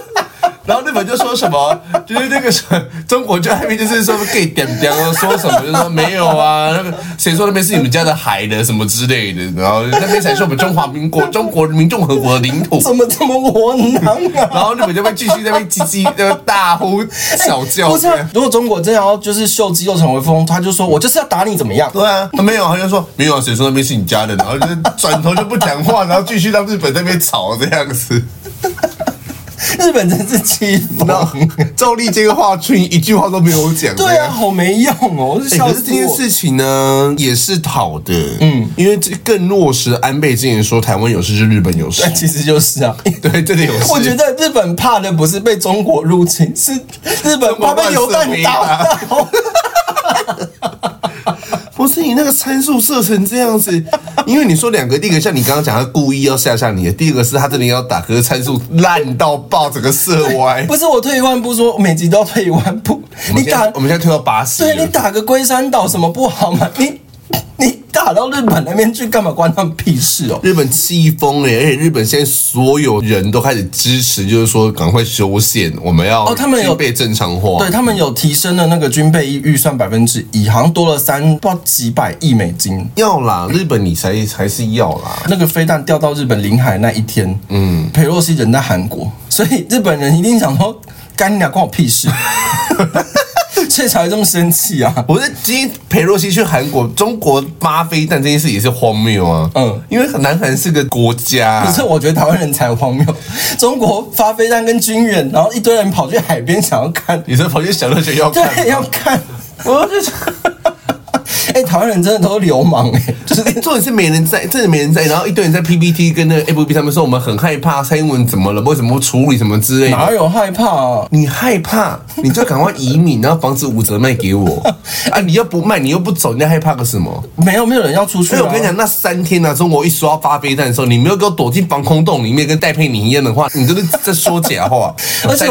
然后日本就说什么，就是那个什么中国就那边就是说可以点点说什么，就是说没有啊，那个谁说那边是你们家的海的什么之类的，然后那边才是我们中华民国中国人民共和国的领土，怎么这么窝囊啊？然后日本就会继续在那边叽叽的大呼小叫。不是，如果中国真的要就是秀肌肉成为风，他就说我就是要打你怎么样？对啊，他没有，他就说没有啊，谁说那边是你家的？然后就转头就不讲话，然后继续让日本那边吵这样子。日本真是气疯，赵立坚华春莹一句话都没有讲。对啊，好没用哦！可是这件事情呢，也是好的，嗯，因为这更落实安倍之前说台湾有事就日本有事，其实就是啊，对，真的有事。我觉得日本怕的不是被中国入侵，是日本怕被流弹打到。不是你那个参数设成这样子，因为你说两个，第一个像你刚刚讲，他故意要吓吓你的；第二个是他真的要打，可是参数烂到爆，整个射歪。不是我退一万步说，每集都要退一万步。你打，我们现在退到八十。对，你打个龟山岛什么不好吗？你。你打到日本那边去干嘛？关他们屁事哦！日本气疯了，而且日本现在所有人都开始支持，就是说赶快修宪，我们要哦，他们有被正常化，对他们有提升了那个军备预算百分之一，好像多了三不知道几百亿美金。要啦，日本你才还是要啦。那个飞弹掉到日本领海那一天，嗯，裴洛西人在韩国，所以日本人一定想说，干你俩关我屁事。所以才会这么生气啊！我是今天裴洛西去韩国，中国发飞弹这件事也是荒谬啊。嗯，因为南韩是个国家，可是我觉得台湾人才荒谬。中国发飞弹跟军演，然后一堆人跑去海边想要看，你是跑去小乐园要看，对，要看，我就。哎、欸，台湾人真的都是流氓哎、欸，就是重点是没人在，真的没人在，然后一堆人在 PPT 跟那个 FB 上面说我们很害怕蔡英文怎么了，为什么处理什么之类的，哪有害怕啊？你害怕，你就赶快移民，然后房子五折卖给我 啊！你又不卖，你又不走，你在害怕个什么？没有，没有人要出去、啊。所以我跟你讲，那三天呢、啊，中国一说要发飞弹的时候，你没有给我躲进防空洞里面跟戴佩妮一样的话，你就是在说假话。而且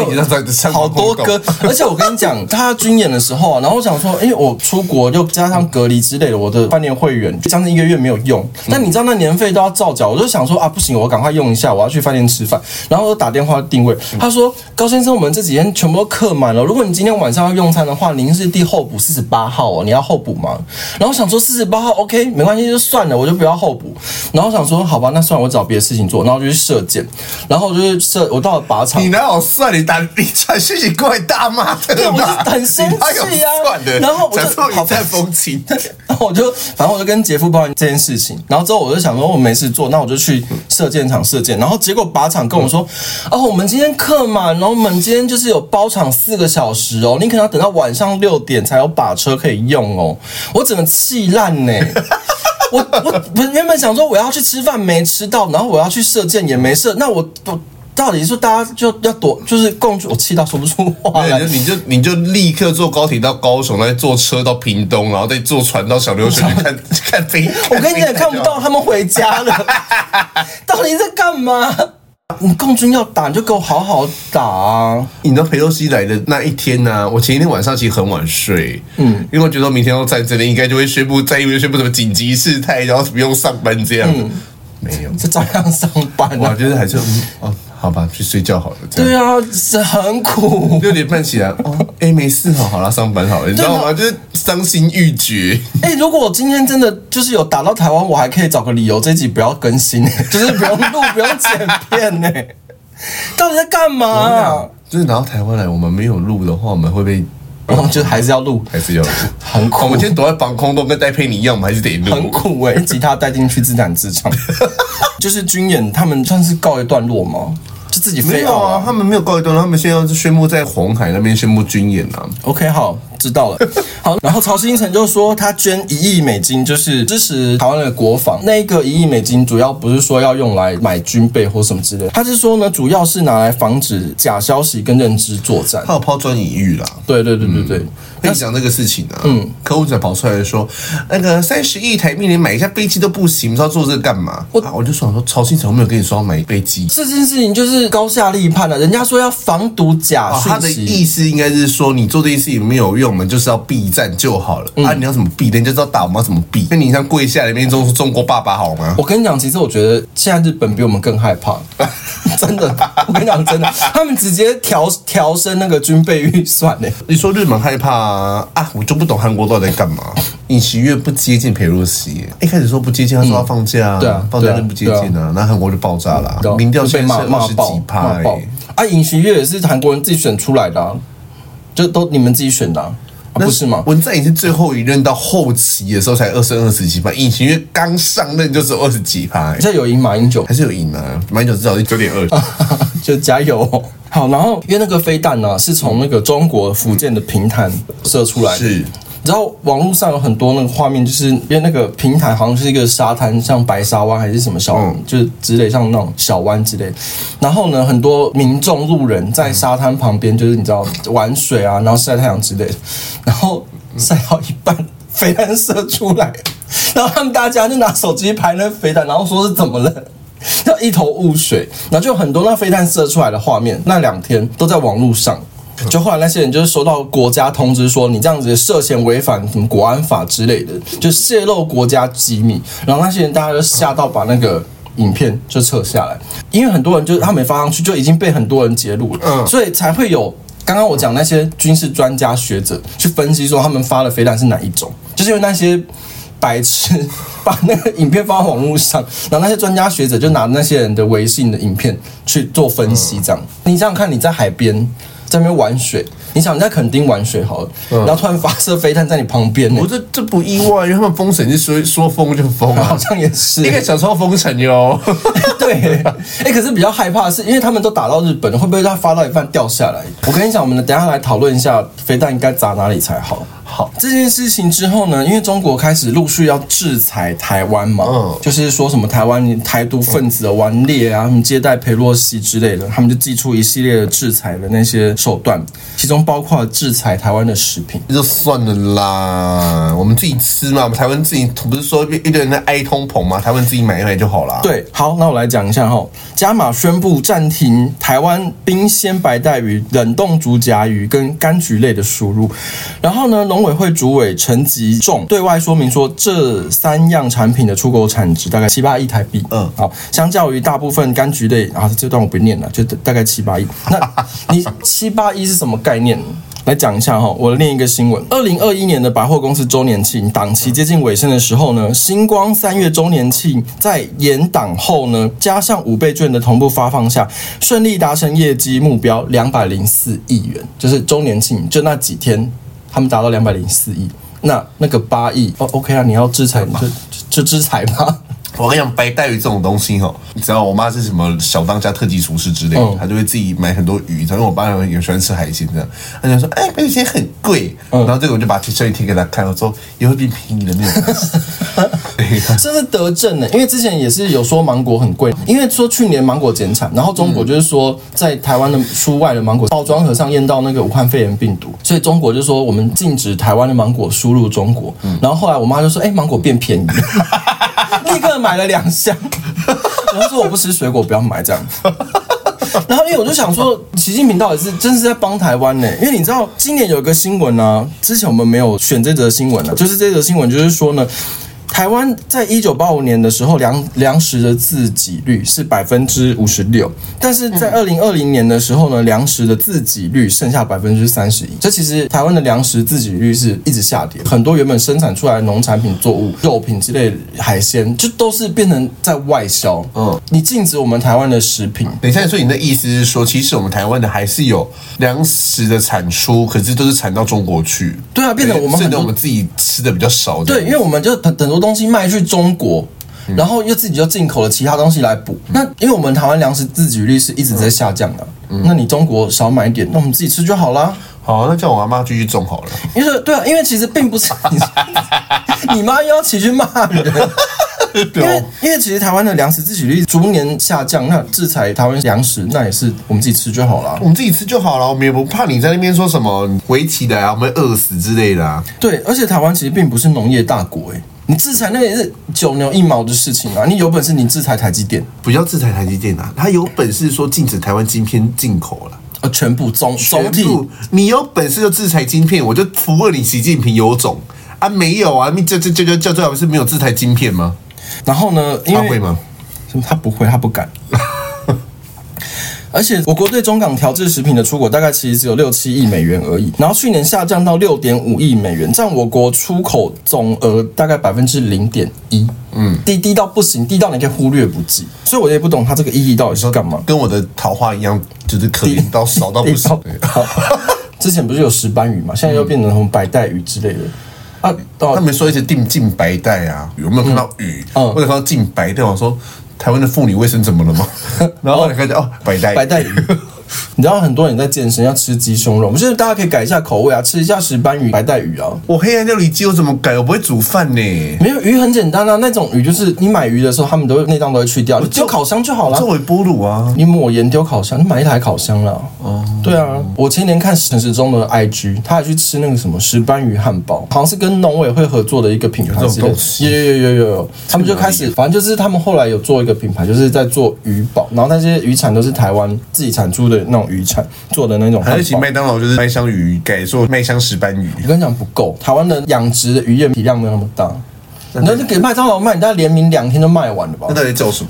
好多歌，而且我跟你讲，他军演的时候啊，然后我想说，因为我出国又加上隔离之类的，我的。饭店会员将近一个月没有用，但你知道那年费都要照缴，我就想说啊，不行，我赶快用一下，我要去饭店吃饭，然后我打电话定位，他说高先生，我们这几天全部都客满了，如果你今天晚上要用餐的话，您是第候补四十八号哦，你要候补吗？然后想说四十八号 OK 没关系，就算了，我就不要候补。然后想说好吧，那算了，我找别的事情做，然后就去射箭，然后就是射，我到了靶场，你哪有算？你打你传讯息过来大骂的，对，我就很生气呀、啊。然后我就好在风情，然后我就。反正我就跟杰夫抱怨这件事情，然后之后我就想说，我没事做，那我就去射箭场射箭。然后结果靶场跟我说，哦，我们今天客满，然后我们今天就是有包场四个小时哦，你可能要等到晚上六点才有靶车可以用哦。我整个气烂呢，我我我原本想说我要去吃饭没吃到，然后我要去射箭也没射，那我我。到底是大家就要躲，就是共我气到说不出话来。你就你就立刻坐高铁到高雄，再坐车到屏东，然后再坐船到小琉球去看 看飞。我跟你讲，看不到他们回家了。到底在干嘛？你共军要打，你就给我好好打啊！你知道裴洛西来的那一天呢、啊？我前一天晚上其实很晚睡，嗯，因为我觉得明天要在这里，应该就会宣布，再因为宣布什么紧急事态，然后不用上班这样。嗯、没有，这照样上班、啊。我觉得还是哦。好吧，去睡觉好了。对啊，是很苦。六点半起来，哦，哎，没事好，好了，上班好了，你知道吗？就是伤心欲绝。哎，如果我今天真的就是有打到台湾，我还可以找个理由，这集不要更新，就是不用录，不用剪片呢。到底在干嘛？就是拿到台湾来，我们没有录的话，我们会被然后就还是要录，还是要录，很苦。我们今天躲在防空洞跟戴佩妮一样，我们还是得录，很苦哎、欸。吉他带进去自弹自唱，就是军演，他们算是告一段落吗？就自己飞啊，啊？他们没有告一段落，他们现在是宣布在红海那边宣布军演啊。OK，好。知道了，好，然后曹新成就说他捐一亿美金，就是支持台湾的国防。那个一亿美金主要不是说要用来买军备或什么之类的，他是说呢，主要是拿来防止假消息跟认知作战。他有抛砖引玉啦。对对对对对，跟你讲这个事情啊，嗯，客户才跑出来说，那个三十亿台币连买一架飞机都不行，你知道做这个干嘛？我我就想说，曹新成我没有跟你说要买飞机，这件事情就是高下立判了。人家说要防毒假讯息，他的意思应该是说你做这件事情没有用，我们就是要避。战就好了、嗯、啊！你要怎么避？人家知道打我们要怎么避？那你像跪下来面中中国爸爸好吗？我跟你讲，其实我觉得现在日本比我们更害怕，真的。我跟你讲，真的，他们直接调调升那个军备预算呢。你说日本害怕啊？啊我就不懂韩国到底在干嘛？尹锡悦不接近裴洛西，一开始说不接近，他说要放假，嗯、对啊，放假就不接近啊，那韩、国就爆炸了，民调被骂骂爆，骂爆。啊，尹锡悦也是韩国人自己选出来的、啊，就都你们自己选的、啊。不是吗？文在寅是最后一任到后期的时候才二十二十几趴，尹锡悦刚上任就只有二十几趴。现在有赢马英九，还是有赢啊？马英九至少是九点二，就加油。好，然后因为那个飞弹呢，是从那个中国福建的平潭射出来的。是。然后网络上有很多那个画面，就是因为那个平台好像是一个沙滩，像白沙湾还是什么小，嗯、就是之类像那种小湾之类。然后呢，很多民众路人在沙滩旁边，就是你知道玩水啊，然后晒太阳之类的。然后晒到一半，飞弹射出来，然后他们大家就拿手机拍那飞弹，然后说是怎么了，要一头雾水。然后就很多那飞弹射出来的画面，那两天都在网络上。就后来那些人就是收到国家通知说，你这样子涉嫌违反什么国安法之类的，就泄露国家机密。然后那些人大家就吓到把那个影片就撤下来，因为很多人就是他没发上去，就已经被很多人揭露了，所以才会有刚刚我讲那些军事专家学者去分析说他们发的飞弹是哪一种，就是因为那些白痴 把那个影片放到网络上，然后那些专家学者就拿那些人的微信的影片去做分析，这样你想想看，你在海边。在那边玩水，你想你在垦丁玩水好了，嗯、然后突然发射飞弹在你旁边，我这这不意外，因为他们封城就说说封就封，好像也是。应该小时候封城哟。对，哎，可是比较害怕的是，因为他们都打到日本，会不会他发到一半掉下来？我跟你讲，我们等一下来讨论一下飞弹应该砸哪里才好。好，这件事情之后呢，因为中国开始陆续要制裁台湾嘛，嗯，就是说什么台湾台独分子的顽劣啊，什么接待佩洛西之类的，他们就祭出一系列的制裁的那些手段，其中包括制裁台湾的食品。就算了啦，我们自己吃嘛，我们台湾自己不是说一堆人在哀通膨吗，台湾自己买一买就好了。对，好，那我来讲一下哈，加码宣布暂停台湾冰鲜白带鱼、冷冻竹荚鱼跟柑橘类的输入，然后呢，农委会主委陈吉仲对外说明说，这三样产品的出口产值大概七八亿台币。嗯，好，相较于大部分柑橘类啊，这段我不念了，就大概七八亿。那你七八亿是什么概念？来讲一下哈，我念一个新闻：二零二一年的百货公司周年庆档期接近尾声的时候呢，星光三月周年庆在延档后呢，加上五倍券的同步发放下，顺利达成业绩目标两百零四亿元，就是周年庆就那几天。他们达到两百零四亿，那那个八亿哦，OK 啊，你要制裁就就制裁吧。我跟你讲，白带鱼这种东西哦，你知道我妈是什么小当家特级厨师之类的，嗯、她就会自己买很多鱼。因为我爸也喜欢吃海鲜，这样，她就说：“哎，海鲜很贵。嗯”然后这个我就把消息贴给他看我，说也会变便宜的那种。这是德政呢，因为之前也是有说芒果很贵，因为说去年芒果减产，然后中国就是说在台湾的书外的芒果包装盒上验到那个武汉肺炎病毒，所以中国就说我们禁止台湾的芒果输入中国。然后后来我妈就说：“哎，芒果变便宜。”立刻买了两箱，然后说我不吃水果，不要买这样。然后因为我就想说，习近平到底是真是在帮台湾呢？因为你知道今年有一个新闻呢，之前我们没有选这则新闻呢，就是这则新闻就是说呢。台湾在一九八五年的时候，粮粮食的自给率是百分之五十六，但是在二零二零年的时候呢，粮食的自给率剩下百分之三十一。这其实台湾的粮食自给率是一直下跌，很多原本生产出来的农产品作物、肉品之类的海鲜，就都是变成在外销。嗯，你禁止我们台湾的食品。等一下，所以你的意思是说，其实我们台湾的还是有粮食的产出，可是都是产到中国去。对啊，变成我们很多我们自己吃的比较少。对，因为我们就很很多东西卖去中国，然后又自己就进口了其他东西来补。那因为我们台湾粮食自给率是一直在下降的，那你中国少买一点，那我们自己吃就好啦。好，那叫我阿妈继续种好了。因为对啊，因为其实并不是你，你妈要起去骂人。因为因为其实台湾的粮食自给率逐年下降，那制裁台湾粮食，那也是我们自己吃就好了。我们自己吃就好了，我们也不怕你在那边说什么围起来啊，我们会饿死之类的啊。对，而且台湾其实并不是农业大国诶，你制裁那也是九牛一毛的事情啊。你有本事你制裁台积电，不要制裁台积电啊，他有本事说禁止台湾晶片进口了。呃，全部总总体，你有本事就制裁晶片，我就服了你习近平有种啊？没有啊？你这这这这最好是没有制裁晶片吗？然后呢？因为他会吗？他不会，他不敢。而且我国对中港调制食品的出口大概其实只有六七亿美元而已，然后去年下降到六点五亿美元，占我国出口总额大概百分之零点一。嗯，低低到不行，低到你可以忽略不计。所以我也不懂它这个意义到底是干嘛。跟我的桃花一样，就是可怜到少到不行。之前不是有石斑鱼嘛，现在又变成什么白带鱼之类的。啊，他们说一直定进白带啊，有没有看到鱼？嗯，或者看到进白带，我说台湾的妇女卫生怎么了吗？然后你看见哦，白带白带鱼。你知道很多人在健身要吃鸡胸肉，我们现在大家可以改一下口味啊，吃一下石斑鱼、白带鱼啊。我黑暗料理机我怎么改？我不会煮饭呢。没有鱼很简单啊，那种鱼就是你买鱼的时候，他们都会内脏都会去掉，你丢烤箱就好了。作为哺乳啊，你抹盐丢烤箱，你买一台烤箱了。哦，对啊，我前年看陈时中的 IG，他还去吃那个什么石斑鱼汉堡，好像是跟农委会合作的一个品牌之类的。有有有有有，他们就开始，反正就是他们后来有做一个品牌，就是在做鱼堡，然后那些鱼产都是台湾自己产出的那种鱼产。做的那种，还是请麦当劳就是麦香鱼改做麦香石斑鱼。我跟你讲不够，台湾的养殖的鱼业体量没有那么大，你那就给麦当劳卖，你大概连名两天就卖完了吧？那到底叫什么？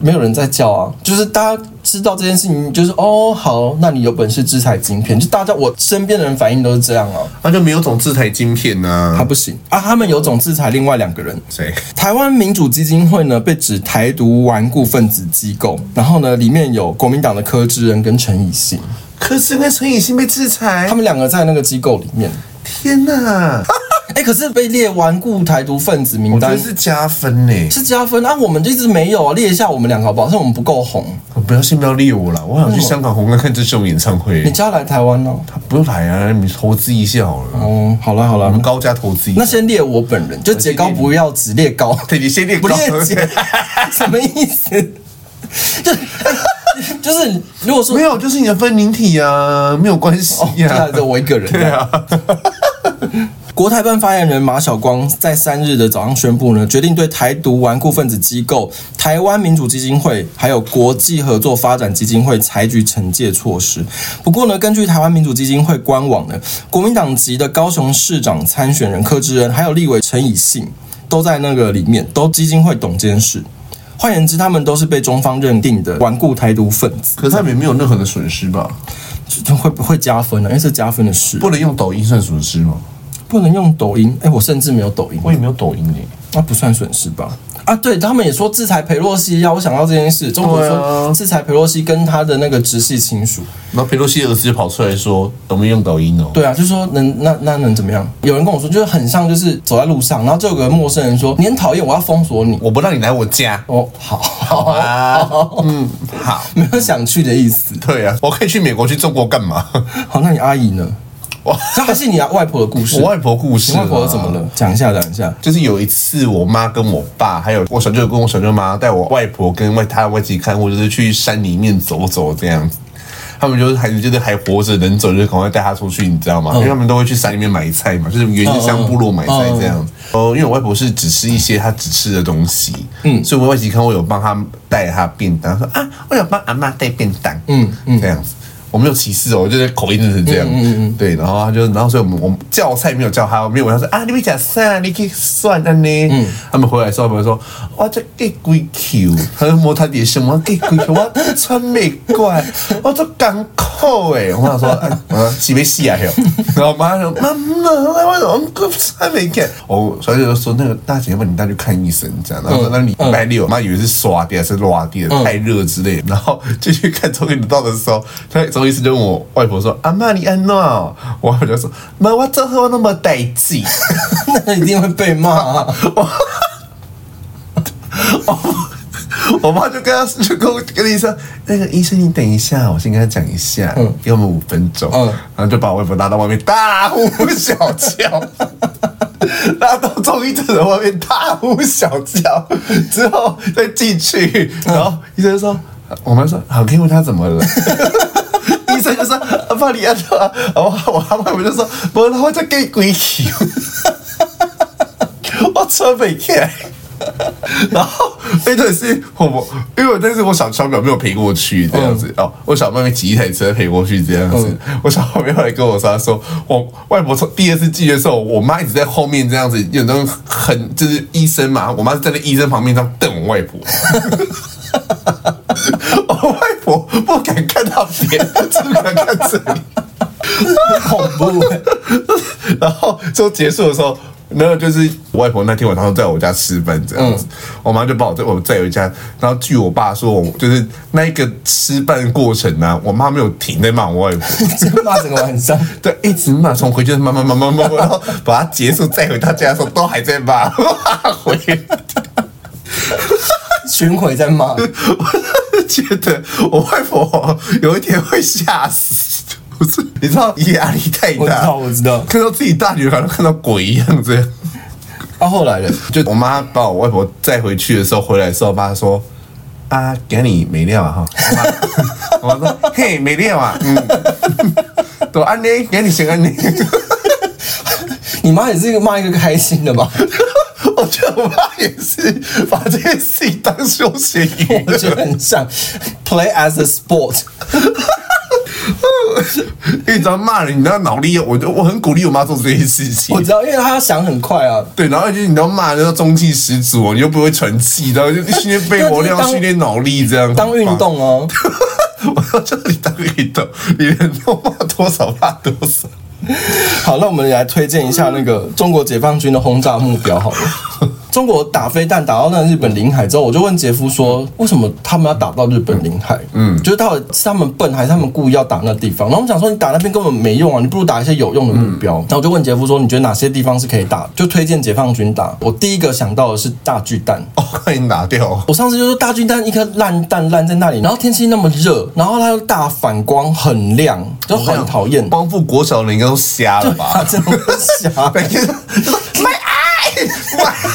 就没有人在叫啊，就是大家知道这件事情，就是哦好，那你有本事制裁晶片，就大家我身边的人反应都是这样啊，那就没有种制裁晶片呢、啊？他不行啊，他们有种制裁另外两个人，谁？台湾民主基金会呢被指台独顽固分子机构，然后呢里面有国民党的柯志恩跟陈以信。柯志恩跟陈以信被制裁，他们两个在那个机构里面。天哪！哎、欸，可是被列顽固台独分子名单是加分呢，是加分啊！我们就一直没有啊，列一下我们两个好不好？是我们不够红。不要先不要列我了，我想去香港红磡看这种演唱会。你叫他来台湾呢？他不用来啊，你投资一下好了。哦，好了好了，我们高价投资。那先列我本人，就杰高不要只列高。对，你先列高，不列杰，什么意思？就。就是如果说没有，就是你的分灵体啊，没有关系呀、啊，就、哦、我一个人。对啊。国台办发言人马晓光在三日的早上宣布呢，决定对台独顽固分子机构台湾民主基金会还有国际合作发展基金会采取惩戒措施。不过呢，根据台湾民主基金会官网呢，国民党籍的高雄市长参选人柯志恩还有立委陈以信都在那个里面，都基金会董监事。换言之，他们都是被中方认定的顽固台独分子，可是他们也没有任何的损失吧？就会不会加分呢？因为是加分的事，不能用抖音算损失吗？不能用抖音？哎，我甚至没有抖音，我也没有抖音耶，那不算损失吧？啊，对他们也说制裁裴洛西，要我想到这件事。中国说制裁裴洛西跟他的那个直系亲属，然后裴洛西儿子就跑出来说，我们用抖音哦。对啊，就说能那那能怎么样？有人跟我说，就是很像，就是走在路上，然后就有个陌生人说，你很讨厌，我要封锁你，我不让你来我家。哦，好，好啊，好 嗯，好，没有想去的意思。对啊，我可以去美国，去中国干嘛？好，那你阿姨呢？这还是你外婆的故事。我外婆故事，你外婆怎么了？讲一下，讲一下。就是有一次，我妈跟我爸，还有我小舅跟我小舅妈，带我外婆跟外他外籍看，或者是去山里面走走这样子。他们就是孩子，就是还活着能走，就赶快带他出去，你知道吗？因为他们都会去山里面买菜嘛，就是原生乡部落买菜这样子。哦，因为我外婆是只吃一些她只吃的东西，嗯，所以我外籍看我有帮她带她便当，说啊，我有帮阿妈带便当，嗯嗯，这样子。我没有歧视哦，我就是口音就是这样。嗯嗯嗯，对，然后他就，然后所以我们我们叫菜没有叫他，没有问他说啊，你没讲啥，你可以算了呢。嗯，他们回来的时候，他们说哇，这给鬼 Q，他就摸他的胸，我给鬼 Q，我穿美怪，我这港口哎，我想说，哎，我说洗没洗啊？然后我妈说妈妈，为什么穿没看？哦，所以就说那个大姐，要不你带去看医生这样。然后说那礼拜六，我妈以为是刷的还是拉的，太热之类。然后就去看周一到的时候，他周医师就问我外婆说：“阿妈你安诺？”我外婆就说：“妈，我这喝那么带劲？” 那一定会被骂啊！我 我妈就跟他就跟我跟医生那个医生，你等一下，我先跟他讲一下，嗯、给我们五分钟。嗯，然后就把我外婆拉到外面大呼小叫，拉到中医诊的外面大呼小叫，之后再进去，然后医生就说。我们说好，可以问他怎么了。医生就说阿爸你安怎？我我阿妈就说，不，他会再给鬼气。我扯 不起来。然后那段是我，因为那是我小小表没有陪过去这样子哦，我小妹妹骑一台车陪过去这样子。我小妹妹后来跟我说，她说我外婆从第二次进的时候，我妈一直在后面这样子，有那种很就是医生嘛，我妈是站在医生旁边这样瞪我外婆。我 外婆不敢看到别人，只敢看这里，恐怖。然后就结束的时候，然后就是我外婆那天晚上在我家吃饭这样子，嗯、我妈就把我在我再有一家。然后据我爸说，我就是那一个吃饭过程呢、啊，我妈没有停在骂我外婆，骂整个晚上，对，一直骂，从回去慢慢慢慢慢，然后把它结束再回他家的时候，都还在骂，回。巡回在骂，我觉得我外婆有一天会吓死，不是？你知道压力太大，我知道，我知道，看到自己大女儿好像看到鬼一样这样。啊，后来呢？就我妈把我外婆载回去的时候，回来的时候，我爸说：“啊，给你没料啊哈。”我说：“嘿，没料啊，嗯，都安妮，给你先安妮。”你妈也是一个骂一个开心的吧？我觉得我妈也是把这件事情当休闲娱乐，我觉得很像 play as a sport。因为你知道骂人，你要脑力，我我很鼓励我妈做这件事情。我知道，因为她要想很快啊。对，然后就是你要骂人，要中气十足，你又不会喘气，然后就训练肺活量，训练脑力，这样当运动哦。我要叫你当运动，你能骂多少骂多少。好，那我们来推荐一下那个中国解放军的轰炸目标好了。中国打飞弹打到那日本领海之后，我就问杰夫说：“为什么他们要打到日本领海？嗯，就是到底是他们笨还是他们故意要打那地方？”然后我们想说：“你打那边根本没用啊，你不如打一些有用的目标。”然后我就问杰夫说：“你觉得哪些地方是可以打？就推荐解放军打。”我第一个想到的是大巨蛋哦，快点打掉！我上次就说大巨蛋一颗烂蛋烂在那里，然后天气那么热，然后它又大反光很亮，就很讨厌。光复国小的人应该都瞎了吧？真的瞎，每天没爱，好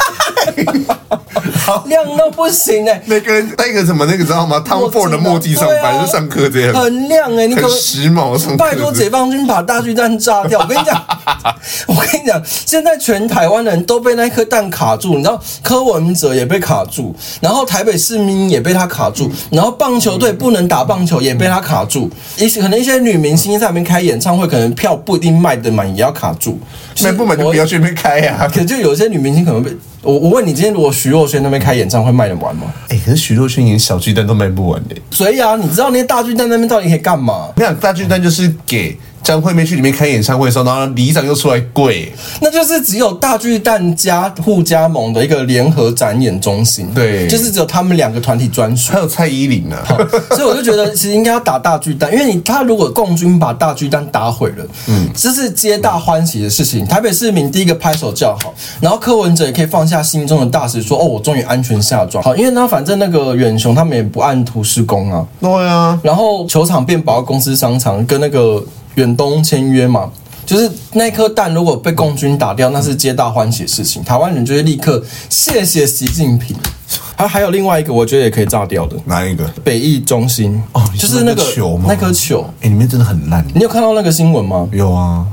亮到不行哎！每个人戴一个什么那个知道吗？Tom Ford 的墨镜上班就上课这样，很亮哎！你可时髦上。拜托解放军把大巨蛋炸掉！我跟你讲，我跟你讲，现在全台湾的人都被那颗蛋卡住，你知道柯文哲也被卡住，然后台北市民也被他卡住，然后棒球队不能打棒球也被他卡住，一些可能一些女明星在那边开演唱会，可能票不一定卖得满，也要卡住。卖不满就不要去那边开呀！可就有些女明星可能被我我问你，今天如果徐若瑄那边开演唱会卖得完吗？哎、欸，可是徐若瑄连小巨蛋都卖不完的。所以啊，你知道那些大巨蛋那边到底可以干嘛？你想大巨蛋就是给。张惠妹去里面开演唱会的时候，然后里长又出来跪，那就是只有大巨蛋加互加盟的一个联合展演中心，对，就是只有他们两个团体专属，还有蔡依林呢、啊，所以我就觉得其实应该要打大巨蛋，因为你他如果共军把大巨蛋打毁了，嗯，这是皆大欢喜的事情，台北市民第一个拍手叫好，然后柯文哲也可以放下心中的大石，说哦，我终于安全下庄，好，因为呢，反正那个远雄他们也不按图施工啊，对啊，然后球场变保公司商场跟那个。远东签约嘛，就是那颗蛋如果被共军打掉，那是皆大欢喜的事情。台湾人就会立刻谢谢习近平。还还有另外一个，我觉得也可以炸掉的，哪一个？北艺中心哦，就是那个球吗？那颗球，哎，里面真的很烂。你有看到那个新闻吗？有啊。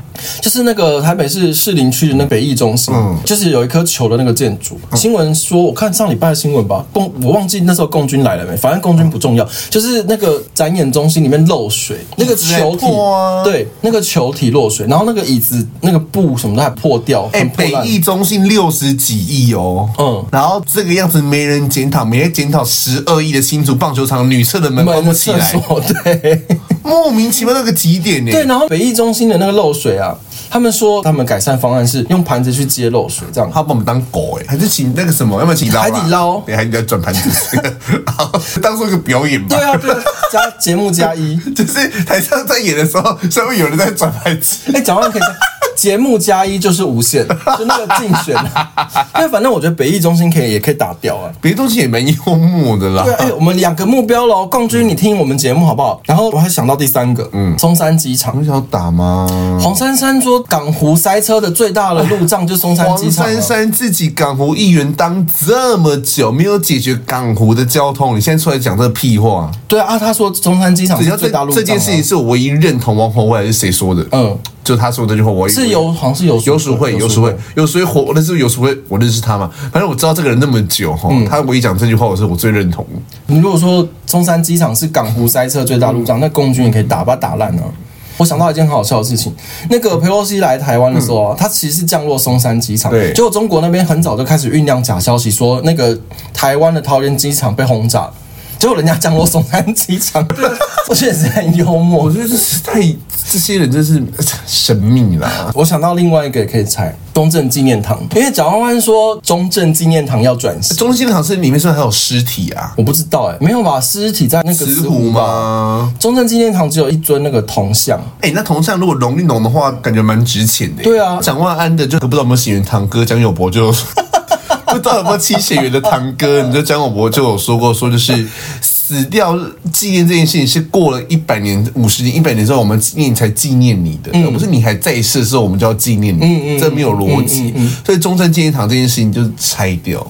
就是那个台北市士林区的那北艺中心，嗯，就是有一颗球的那个建筑。新闻说，我看上礼拜的新闻吧，共我忘记那时候共军来了没，反正共军不重要，就是那个展演中心里面漏水，那个球体，对，那个球体漏水，然后那个椅子那个布什么都还破掉，哎，北艺中心六十几亿哦，嗯，然后这个样子没人检讨，每天检讨十二亿的新竹棒球场女厕的门关不起来，对，莫名其妙那个极点呢，对，然后北艺中心的那个漏水啊。他们说，他们改善方案是用盘子去接漏水，这样。他把我们当狗哎、欸，还是请那个什么？要不要请海底捞？对，还得转盘子，当做一个表演吧。对啊，对啊，加节目加一，就是台上在演的时候，上面有人在转盘子。哎、欸，讲完可以。节目加一就是无限，就那个竞选，因为反正我觉得北艺中心可以也可以打掉啊，北艺中心也蛮幽默的啦。对，哎、欸，我们两个目标喽，共军，你听我们节目好不好？然后我还想到第三个，嗯，松山机场，你想要打吗？黄珊珊说港湖塞车的最大的路障就是松山机场。黄珊珊自己港湖议员当这么久，没有解决港湖的交通，你现在出来讲这个屁话？对啊，他说松山机场是最大路障，这件事情是我唯一认同王宏伟还是谁说的？嗯。就他说这句话，我是有好像是有游淑慧，游淑慧，游淑慧火，我认识游淑慧，我认识他嘛。反正我知道这个人那么久哈，嗯、他唯一讲这句话，我是我最认同。你如果说中山机场是港湖塞车最大路障，嗯、那共军也可以打，把它打烂了。我想到一件很好笑的事情，那个佩洛西来台湾的时候啊，他其实是降落松山机场，对，结果中国那边很早就开始酝酿假消息，说那个台湾的桃园机场被轰炸。结果人家降落松山机场，我觉得是很幽默。我觉得这是太这些人真是神秘啦。我想到另外一个也可以猜，中正纪念堂，因为蒋万安说中正纪念堂要转型。中正纪念堂是里面是不是还有尸体啊？我不知道哎、欸，没有吧？尸体在那个石湖吗？中正纪念堂只有一尊那个铜像。哎、欸，那铜像如果龙一龙的话，感觉蛮值钱的。对啊，蒋万安的就不知道有没有血缘堂哥蒋友柏就。不知道有没有七血缘的堂哥？你知道江广博就有说过，说就是死掉纪念这件事情是过了一百年、五十年、一百年之后，我们纪念才纪念你的，而不是你还在世的时候我们就要纪念你。这没有逻辑。所以中正纪念堂这件事情就是拆掉。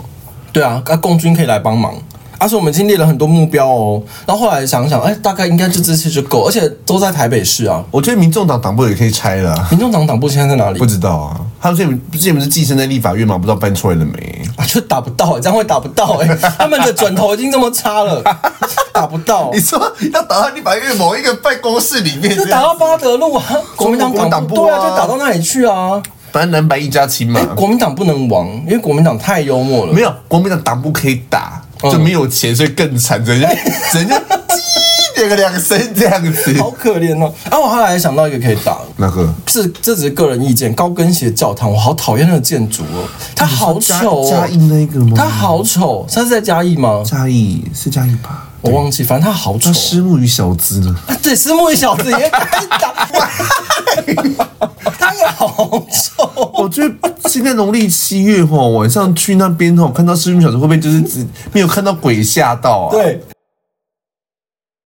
对啊，那共军可以来帮忙。而且我们已经列了很多目标哦，然后后来想想，哎，大概应该就这些就够，而且都在台北市啊。我觉得民众党党部也可以拆了。民众党党部现在在哪里？不知道啊。他们这边这不是寄生在立法院吗？不知道搬出来了没？啊，就打不到，这样会打不到哎。他们的转头已经这么差了，打不到。你说要打到立法院某一个办公室里面，就打到八德路啊，国民党党部对啊，就打到那里去啊。反正蓝白一家亲嘛。国民党不能亡，因为国民党太幽默了。没有，国民党党部可以打。就没有钱，所以更惨，人家人家鸡点个两声这样子，好可怜哦。然后我后来想到一个可以打，那个？是这只是个人意见。高跟鞋教堂，我好讨厌那个建筑哦，它好丑哦。嘉义那个吗？它好丑，它是在嘉义吗？嘉义是嘉义吧？我忘记，反正他好丑。虱目鱼小子呢？对，虱目鱼小子也可以打。他也好丑。我觉得现在农历七月吼，晚上去那边吼，看到虱目鱼小子会不会就是只没有看到鬼吓到啊？对。